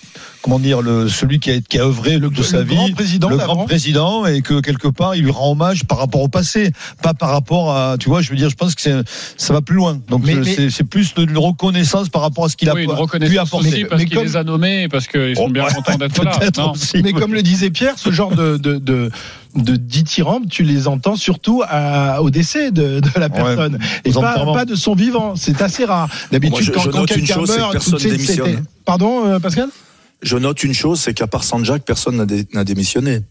comment dire, le, celui qui a, qui a œuvré de sa vie, grand président le grand président, et que quelque part, il lui rend hommage par rapport au passé, pas par rapport à, tu vois, je veux dire, je pense que ça va plus loin. Donc, c'est, plus de, de reconnaissance par rapport à ce qu'il a Oui, pu reconnaissance apporter. aussi parce mais qu'il comme- les a nommés et parce qu'ils sont Oh, bien ouais, contents d'être là. Non. aussi, Mais oui. comme le disait Pierre, ce genre de, de, de, de dithyrambe, tu les entends surtout à- au décès de, de la personne. et aux pas, pas de son vivant. C'est assez rare. D'habitude, quand, quand quelqu'un meurt, personne démissionne. Pardon, euh, Pascal? Je note une chose, c'est qu'à part Sanjak, personne n'a dé- n'a démissionné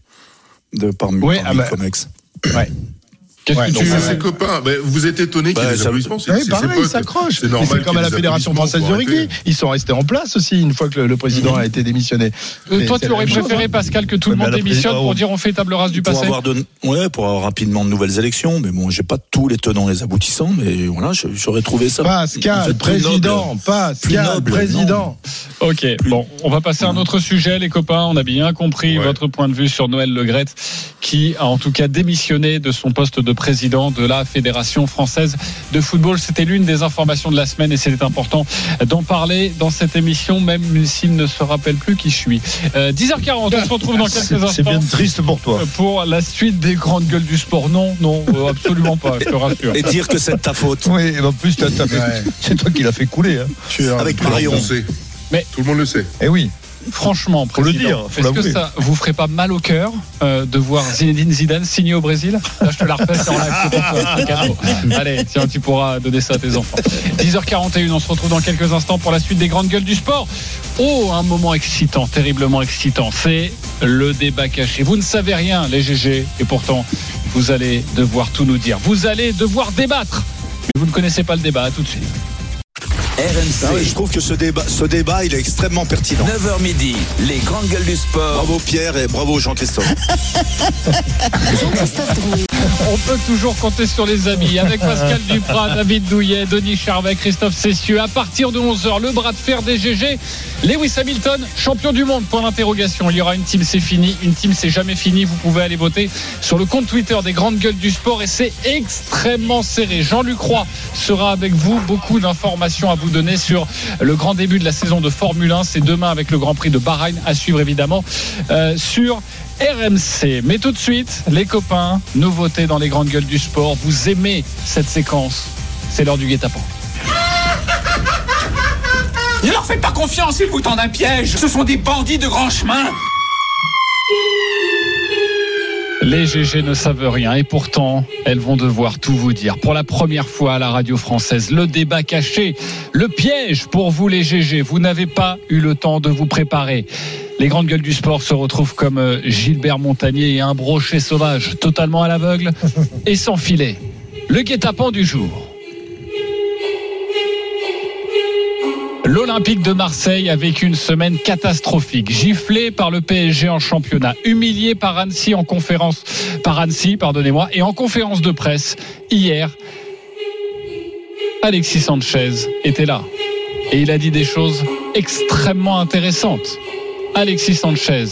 de parmi, Oui, parmi ah bah. Ouais. Qu'est-ce Ouais, que donc tu C'est ses copains. Mais vous êtes étonné qu'il y Bah, ait des ça- applaudissements. C'est pareil, ils s'accrochent. C'est normal. C'est comme à la des Fédération française de rugby. Ils sont restés en place aussi une fois que le, le président a été démissionné. Euh, toi, tu aurais préféré, hein. Pascal, que tout le monde démissionne pour dire on fait table rase du pour passé avoir de, ouais, pour avoir rapidement de nouvelles élections. Mais bon, j'ai pas tous les tenants et les aboutissants, mais voilà, j'aurais trouvé ça. en Pascal, président, noble. Pascal, noble, président. Ok, bon, on va passer à un autre sujet, les copains. On a bien compris Ouais. votre point de vue sur Noël Legrette, qui a en tout cas démissionné de son poste de président de la Fédération française de football. C'était l'une des informations de la semaine et c'était important d'en parler dans cette émission, même s'il ne se rappelle plus qui je suis. Euh, 10h40, on se retrouve dans quelques C'est, c'est bien instants. triste pour toi. euh, Pour la suite des grandes gueules du sport. Non, non, euh, absolument pas, je te rassure. Et dire que c'est de ta faute. Oui, et en plus, Ouais. c'est toi qui l'as fait couler. Hein. Tu as- Avec Marion. monde le sait. Mais- Tout le monde le sait. Eh oui. Franchement, Faut le dire, est-ce que ça vous ferait pas mal au cœur euh, de voir Zinedine Zidane signer au Brésil? Là, je te la refais, c'est en live. Allez, tiens, tu pourras donner ça à tes enfants. 10h41, on se retrouve dans quelques instants pour la suite des grandes gueules du sport. Oh, un moment excitant, terriblement excitant, c'est le débat caché. Vous ne savez rien, les GG, et pourtant, vous allez devoir tout nous dire. Vous allez devoir débattre. Mais vous ne connaissez pas le débat, à tout de suite. Ah ouais, je RMC, trouve que ce débat, ce débat, il est extrêmement pertinent. 9h midi, les grandes gueules du sport. Bravo Pierre et bravo Jean-Christophe. On peut toujours compter sur les amis avec Pascal Duprat, David Douillet, Denis Charvet, Christophe Cessieux. À partir de 11h, le bras de fer des GG. Lewis Hamilton, champion du monde, point d'interrogation. Il y aura une team, c'est fini. Une team, c'est jamais fini. Vous pouvez aller voter sur le compte Twitter des grandes gueules du sport et c'est extrêmement serré. Jean-Luc Roy sera avec vous. Beaucoup d'informations à vous donner sur le grand début de la saison de Formule 1. C'est demain avec le Grand Prix de Bahreïn à suivre évidemment euh, sur RMC. Mais tout de suite, les copains, nouveautés dans les grandes gueules du sport. Vous aimez cette séquence C'est l'heure du guet-apens. Ne leur faites pas confiance, ils vous tendent un piège. Ce sont des bandits de grand chemin. Les GG ne savent rien et pourtant, elles vont devoir tout vous dire. Pour la première fois à la radio française, le débat caché, le piège pour vous les GG. Vous n'avez pas eu le temps de vous préparer. Les grandes gueules du sport se retrouvent comme euh, Gilbert Montagnier et un brochet sauvage, totalement à l'aveugle et sans filet. Le guet-apens du jour. L'Olympique de Marseille a vécu une semaine catastrophique, giflé par le PSG en championnat, humilié par Annecy en conférence, par Annecy, pardonnez-moi, et en conférence de presse hier. Alexis Sanchez était là et il a dit des choses extrêmement intéressantes. Alexis Sanchez,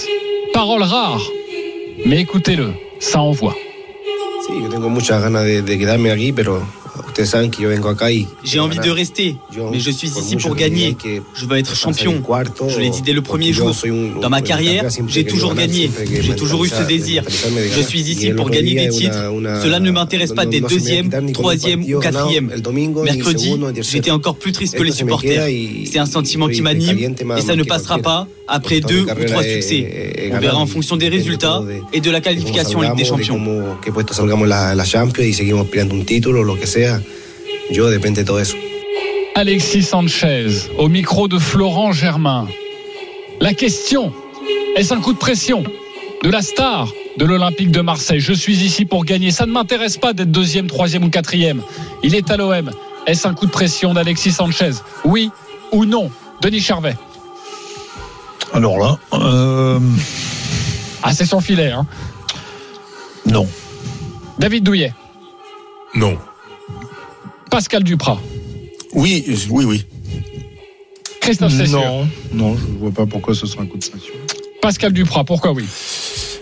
parole rare, mais écoutez-le, ça envoie. Sí, de, ustedes saben que yo vengo acá y. J'ai envie de rester, mais je suis ici pour gagner. Je veux être champion. Je l'ai dit dès le premier jour. Dans ma carrière, j'ai toujours gagné. J'ai toujours eu ce désir. Je suis ici pour gagner des titres. Cela ne m'intéresse pas d'être deuxième, troisième ou quatrième. Mercredi, j'étais encore plus triste que les supporters. C'est un sentiment qui m'anime et ça ne passera pas après deux ou trois succès. On verra en fonction des résultats et de la qualification en Ligue des Champions. Yo depende de todo eso. Alexis Sanchez, au micro de Florent Germain. La question, est-ce un coup de pression de la star de l'Olympique de Marseille? Je suis ici pour gagner. Ça ne m'intéresse pas d'être deuxième, troisième ou quatrième. Il est à l'OM. Est-ce un coup de pression d'Alexis Sanchez? Oui ou non? Denis Charvet Alors là, euh, Ah, c'est son filet. Hein. non. David Douillet, Non. Pascal Duprat, Oui, oui, oui. Christophe Cessieux. Non, non, je vois pas pourquoi ce serait un coup de pression. Pascal Duprat, pourquoi oui?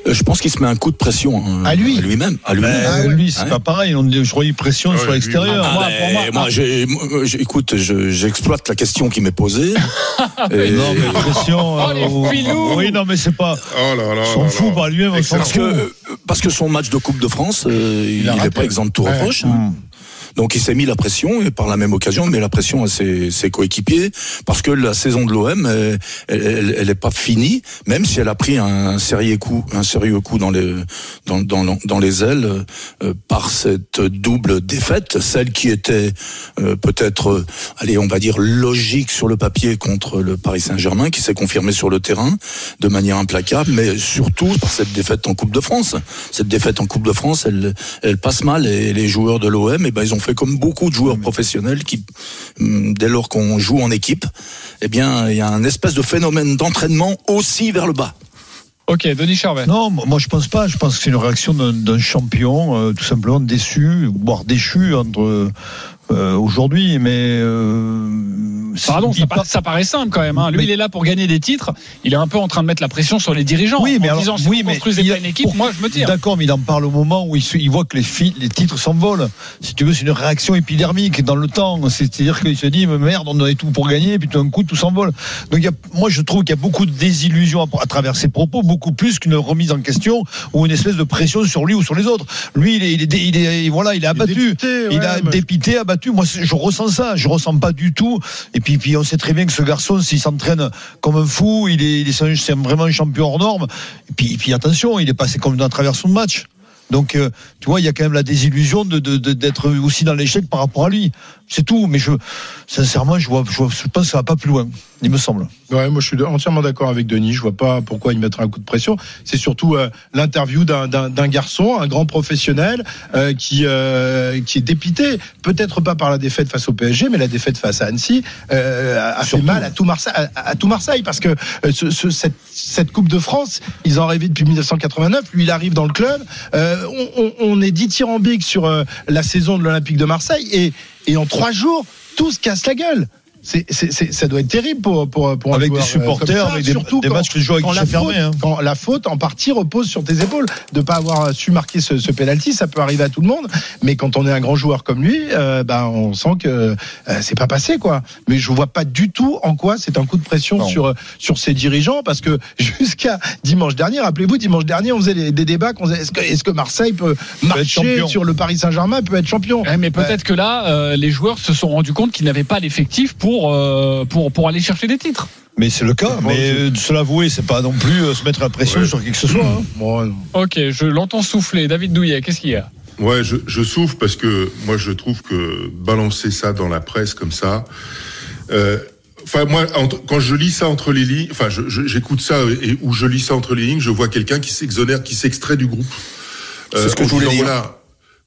Euh, Je pense qu'il se met un coup de pression hein, À lui à lui-même. À lui-même. Ben, lui, c'est pas pareil. On, je croyais pression Ouais, sur l'extérieur. Ah, moi, pour moi, moi, ah. j'ai- écoute, je- j'exploite la question qui m'est posée. Et- Non, mais pression. Oh, les euh, filous oui, non, mais c'est pas. Oh là là. On s'en fout par lui-même. parce, que, euh, parce que son match de Coupe de France, euh, il n'est pas exempt de tout Ouais. reproche. Donc il s'est mis la pression et par la même occasion il met la pression à ses, ses coéquipiers parce que la saison de l'OM elle, elle, elle est pas finie même si elle a pris un sérieux coup un sérieux coup dans les dans, dans, dans les ailes euh, par cette double défaite celle qui était euh, peut-être euh, allez on va dire logique sur le papier contre le Paris Saint-Germain qui s'est confirmé sur le terrain de manière implacable mais surtout par cette défaite en Coupe de France. Cette défaite en Coupe de France elle elle passe mal et les joueurs de l'OM eh ben ils ont fait comme beaucoup de joueurs professionnels qui hum, dès lors qu'on joue en équipe eh bien il y a un espèce de phénomène d'entraînement aussi vers le bas Ok, Denis Charvet. Non, moi je pense pas. Je pense que c'est une réaction d'un champion, euh, tout simplement déçu, voire déchu entre euh, aujourd'hui. Mais euh, Pardon, ça, part- par- ça paraît simple quand même. hein. Lui, Mais- il est là pour gagner des titres. Il est un peu en train de mettre la pression sur les dirigeants. Oui, mais en alors, disant, si oui, mais construisez il- pas une équipe, pour- moi, je me tire. D'accord, mais il en parle au moment où il, se- il voit que les, fi- les titres s'envolent. Si tu veux, c'est une réaction épidermique dans le temps. C'est-à-dire qu'il se dit, mais merde, on avait tout pour gagner, et puis tout d'un coup, tout s'envole. Donc, il y a, moi, je trouve qu'il y a beaucoup de désillusions à, à travers ses propos, beaucoup plus qu'une remise en question ou une espèce de pression sur lui ou sur les autres. Lui, il est, il est, dé- il est- voilà, il est abattu. dépité, il a mais- dépité, abattu. Moi, je ressens ça. Je ressens pas du tout. Et puis, puis on sait très bien que ce garçon, s'il s'entraîne comme un fou, il est, vraiment un champion hors norme. Et puis, puis attention, il est passé comme dans travers son match. Donc, euh, tu vois, il y a quand même la désillusion de, de- de- d'être aussi dans l'échec par rapport à lui. C'est tout. Mais je, sincèrement, je vois, je, vois- je pense que ça va pas plus loin. Il me semble. Ouais, moi je suis entièrement d'accord avec Denis. Je vois pas pourquoi il mettrait un coup de pression. C'est surtout euh, l'interview d'un- d'un d'un garçon, un grand professionnel, euh, qui qui est dépité, peut-être pas par la défaite face au PSG, mais la défaite face à Annecy a- a fait mal à tout Marseille, à, à tout Marseille, parce que ce, ce- cette, cette Coupe de France, ils en rêvaient depuis 1989. Lui, il arrive dans le club. Euh, on, on- on est dithyrambique sur euh, la saison de l'Olympique de Marseille, et et en trois jours, tout se casse la gueule. C'est, c'est, c'est- ça doit être terrible pour, pour, pour Avec des euh, supporters, ça, avec des- surtout des quand- matchs que tu joues avec la faute, fermé, hein. quand la faute en partie repose sur tes épaules. De pas avoir su marquer ce, ce penalty, ça peut arriver à tout le monde. Mais quand on est un grand joueur comme lui, euh, ben on sent que euh, c'est pas passé quoi. Mais je vois pas du tout en quoi c'est un coup de pression Non. sur sur ses dirigeants parce que jusqu'à dimanche dernier, rappelez-vous, dimanche dernier, on faisait des, des débats. qu'on Est-ce que, est-ce que Marseille peut marcher champion. sur le Paris Saint-Germain, peut être champion Ouais, mais peut-être que là, euh, les joueurs se sont rendus compte qu'ils n'avaient pas l'effectif pour, euh, pour, pour aller chercher des titres. Mais c'est le cas. Mais euh, de se l'avouer, c'est pas non plus euh, se mettre la pression sur qui que ce soit. hein. Bon. Ok, je l'entends souffler. David Douillet, qu'est-ce qu'il y a? Ouais, je, je souffre parce que moi je trouve que balancer ça dans la presse comme ça. euh, Enfin, moi, entre- quand je lis ça entre les lignes, enfin, j'écoute ça et où je lis ça entre les lignes, je vois quelqu'un qui s'exonère, qui s'extrait du groupe. C'est ce que je voulais dire. Voilà,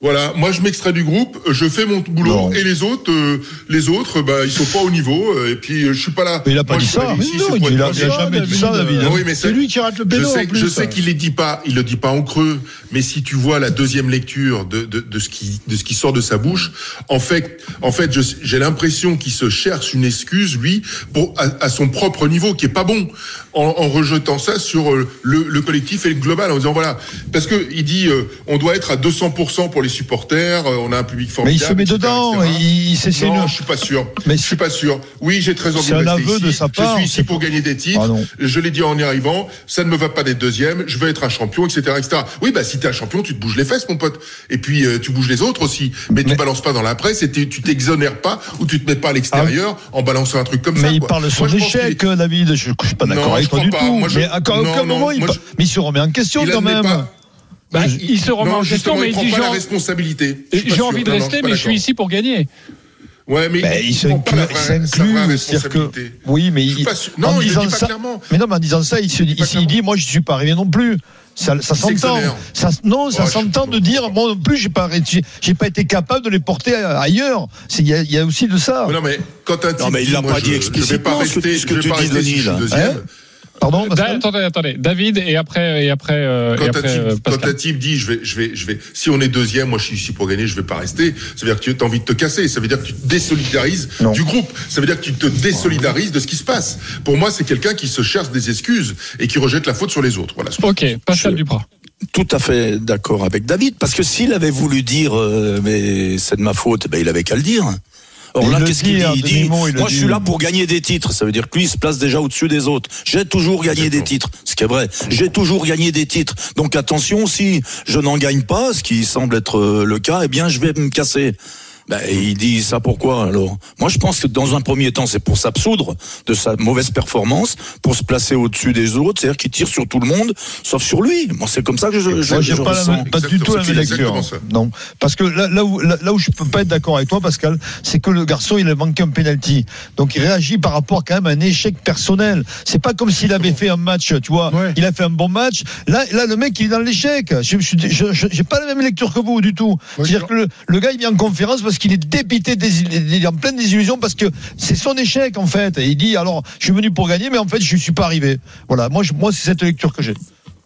voilà, moi je m'extrais du groupe, je fais mon boulot Non. et les autres, euh, les autres, bah ils sont pas au niveau euh, et puis euh, je suis pas là. Mais il a pas Moi, dit je ça. ici, non, il a- il jamais dit ça, David. Ah oui, mais C'est lui qui rate le je péno, sais, en plus. je sais qu'il les dit pas, il le dit pas en creux, mais si tu vois la deuxième lecture de, de, de ce qui de ce qui sort de sa bouche, en fait, en fait, je- j'ai l'impression qu'il se cherche une excuse lui pour à, à son propre niveau qui est pas bon, en, en rejetant ça sur euh, le, le collectif et le global en disant voilà, parce que il dit euh, on doit être à 200% pour les supporters, euh, on a un public Mais il formidable. se met etc., dedans. etc. Il, c'est, non, une- je suis pas sûr. Mais je suis pas sûr. Oui, j'ai très envie C'est de un rester aveu de ici. sa part, Je suis ici pour gagner des titres. Ah je l'ai dit en y arrivant. Ça ne me va pas d'être deuxième. Je veux être un champion, etc., etc. Oui, bah si t'es un champion, tu te bouges les fesses, mon pote. Et puis euh, tu bouges les autres aussi. Mais, tu balances pas dans la presse et tu t'exonères pas ou tu te mets pas à l'extérieur en balançant un truc comme ça. Mais il quoi. parle de son échec, David. Je, je suis pas d'accord avec toi du pas. tout. Moi, je- Mais à aucun non, aucun non, moment, il, moi, pa- je- mais il se remet en question Il quand même. Bah, Il se remet Non, en question, mais il prend dit pas la responsabilité. J'ai sûr. envie de Non, non, rester, pas mais je suis ici pour gagner. Ouais, mais Ben, il s'inclut, c'est-à-dire que oui, mais il- sûr. en Non, il le disant dit pas ça, clairement. mais non, mais en disant ça, il se dit, il, il dit, moi, je suis pas arrivé non plus. Ça, ça s'entend. Ça, non, ça Ouais, s'entend de dire, moi non plus, j'ai pas, j'ai, pas été capable de les porter ailleurs. Il y y a aussi de ça. Mais non, mais quand un type Non, mais il l'a pas dit Je vais pas explicitement, ce que- rester, ce que tu pas dis, rester Denis, là. Pardon Da- attendez, attendez. David et après et après euh, et Quand après team, euh, quand team dit je vais, je vais, je vais, si on est deuxième, moi je suis ici pour gagner, je vais pas rester. Ça veut dire que tu as envie de te casser. Ça veut dire que tu te désolidarises du groupe. Ça veut dire que tu te désolidarises de ce qui se passe. Pour moi, c'est quelqu'un qui se cherche des excuses et qui rejette la faute sur les autres. Voilà. Ok, Pascal Duprat. Tout à fait d'accord avec David, parce que s'il avait voulu dire euh, mais c'est de ma faute, ben il avait qu'à le dire. Or là, qu'est-ce qu'il dit hein, Il dit il Moi, je suis là pour gagner des titres. Ça veut dire que lui, il se place déjà au-dessus des autres. J'ai toujours gagné des titres, ce qui est vrai. J'ai toujours gagné des titres. Donc attention, si je n'en gagne pas, ce qui semble être euh, le cas, eh bien, je vais me casser. Ben, il dit ça pourquoi alors? Moi, je pense que dans un premier temps, c'est pour s'absoudre de sa mauvaise performance, pour se placer au-dessus des autres, c'est-à-dire qu'il tire sur tout le monde, sauf sur lui. Moi, c'est comme ça que je, je, Moi, j'ai je pas, ressens. du tout la même lecture. Non, parce que là, là où là, là où je peux pas être d'accord avec toi, Pascal, c'est que le garçon il a manqué un penalty, donc il réagit par rapport quand même à un échec personnel. C'est pas comme s'il avait fait un match, tu vois. Il a fait un bon match. Là, là, le mec il est dans l'échec. Je, je, je- je- j'ai pas la même lecture que vous du tout. C'est-à-dire que le, le gars il vient en conférence parce qu'il est dépité, des, il est en pleine désillusion parce que c'est son échec en fait. Et il dit alors je suis venu pour gagner, mais en fait je suis pas arrivé. Voilà, moi, moi c'est cette lecture que j'ai.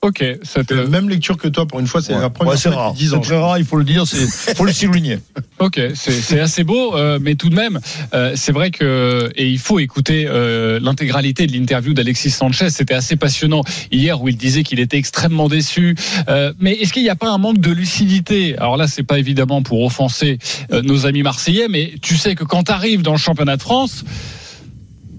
Ok, cette Euh, Même lecture que toi, pour une fois, c'est Ouais. la première Ouais, c'est fois rare. depuis 10 C'est ans. très rare, il faut le dire, c'est faut le souligner. Ok, c'est c'est assez beau, euh, mais tout de même, euh, c'est vrai que et il faut écouter euh, l'intégralité de l'interview d'Alexis Sanchez. C'était assez passionnant hier où il disait qu'il était extrêmement déçu. Euh, mais est-ce qu'il n'y a pas un manque de lucidité? Alors là, c'est pas évidemment pour offenser euh, nos amis marseillais, mais tu sais que quand tu arrives dans le championnat de France.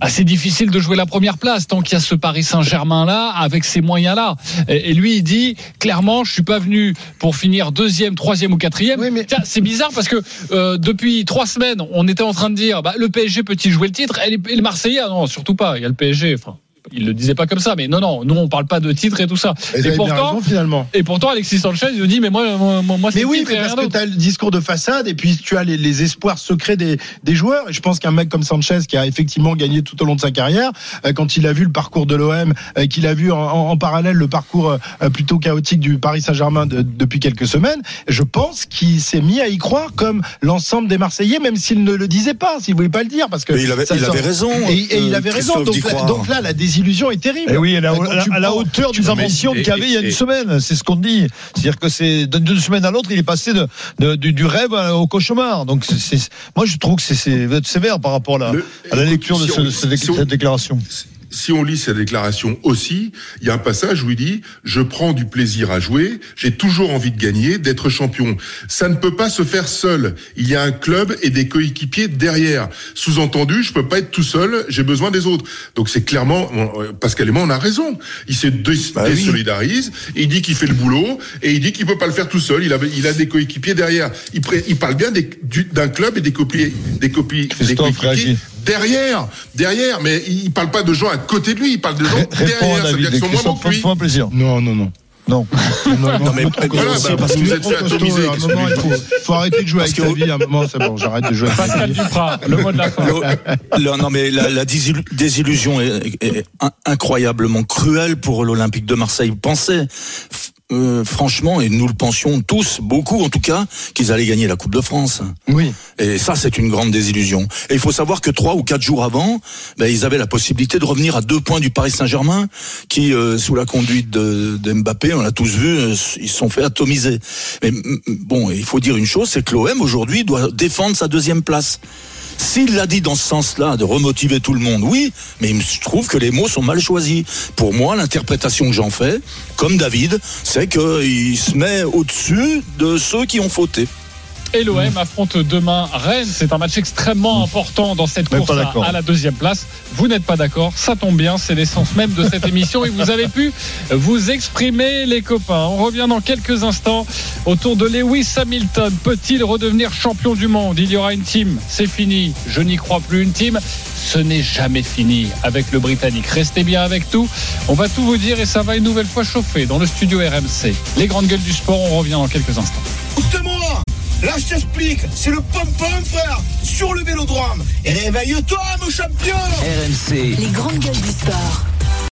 Ah, c'est difficile de jouer la première place tant qu'il y a ce Paris Saint-Germain là avec ces moyens là. Et, lui il dit clairement je suis pas venu pour finir deuxième, troisième ou quatrième. Tiens, C'est bizarre parce que euh, depuis trois semaines on était en train de dire bah, le PSG peut-il jouer le titre? Et les Marseillais ah non surtout pas. Il y a le PSG. Enfin il le disait pas comme ça, mais non, non, nous on parle pas de titre et tout ça. Bien raison, finalement. et pourtant Alexis Sanchez il nous dit mais moi, moi, moi c'est Mais oui, titre mais et parce que d'autre. tu as le discours de façade et puis tu as les, les espoirs secrets des, des joueurs. Et je pense qu'un mec comme Sanchez, qui a effectivement gagné tout au long de sa carrière, euh, quand il a vu le parcours de l'OM, euh, qu'il a vu en, en- en parallèle le parcours euh, plutôt chaotique du Paris Saint-Germain de- depuis quelques semaines, je pense qu'il s'est mis à y croire comme l'ensemble des Marseillais, même s'il ne le disait pas, s'il voulait pas le dire, parce que Mais il avait- ça il sort- avait raison, Et, et il avait raison. Donc, là- croire. donc là, la désillusion est terrible. Et oui, elle est à, Quand à- la hauteur des ambitions qu'il y avait il y a une et- semaine. C'est ce qu'on dit. C'est-à-dire que c'est d'une semaine à l'autre, il est passé de, de- du, du rêve au cauchemar. Donc, c'est- moi, je trouve que c'est- sévère par rapport à la, Le- à la écoute, lecture de si ce- on- de cette, si on- cette déclaration. Si on lit sa déclaration aussi, il y a un passage où il dit je prends du plaisir à jouer, j'ai toujours envie de gagner, d'être champion. Ça ne peut pas se faire seul. Il y a un club et des coéquipiers derrière. Sous-entendu, je peux pas être tout seul, j'ai besoin des autres. Donc c'est clairement euh, Pascal et moi on a raison. Il se dé- Bah oui. désolidarise, il dit qu'il fait le boulot et il dit qu'il peut pas le faire tout seul. Il a il a des coéquipiers derrière. Il, pré- il parle bien du- d'un club et des copies des copies des coéquipiers. Derrière, derrière, mais il parle pas de gens à côté de lui, il parle de gens Ré- derrière, à ça veut David. dire qu'ils sont moins bons que lui. plaisir. Non, non, non. Non. Non, mais- mais Voilà, aussi bah, parce vous que- vous êtes fait atomiser. Il faut, faut arrêter de jouer avec ta que- vie. À un moment, c'est bon, j'arrête de jouer avec ta Pascal vie. Duprat, le mot de la fin. Le- le- non mais la, la désil- désillusion est, est in- incroyablement cruelle pour l'Olympique de Marseille. Pensez f- euh, franchement, et nous le pensions tous, beaucoup en tout cas, qu'ils allaient gagner la Coupe de France. Oui. Et ça, c'est une grande désillusion. Et il faut savoir que trois ou quatre jours avant, ben, ils avaient la possibilité de revenir à deux points du Paris Saint-Germain, qui, euh, sous la conduite de, de Mbappé, on l'a tous vu, euh, ils se sont fait atomiser. Mais bon, il faut dire une chose, c'est que l'OM aujourd'hui doit défendre sa deuxième place. S'il l'a dit dans ce sens-là, de remotiver tout le monde, oui, mais il me trouve que les mots sont mal choisis. Pour moi, l'interprétation que j'en fais, comme David, c'est qu'il se met au-dessus de ceux qui ont fauté. Et l'OM affronte demain Rennes. C'est un match extrêmement important dans cette Même course pas à, d'accord. à la deuxième place. Vous n'êtes pas d'accord, ça tombe bien, c'est l'essence même de cette émission et vous avez pu vous exprimer les copains. On revient dans quelques instants autour de Lewis Hamilton. Peut-il redevenir champion du monde? Il y aura une team, c'est fini. Je n'y crois plus une team. Ce n'est jamais fini avec le Britannique. Restez bien avec tout. On va tout vous dire et ça va une nouvelle fois chauffer dans le studio RMC. Les grandes gueules du sport, on revient dans quelques instants. Là, je t'explique, c'est le pom-pom, frère, sur le vélodrome. Et réveille-toi, mon champion RMC, Les grandes gueules du sport.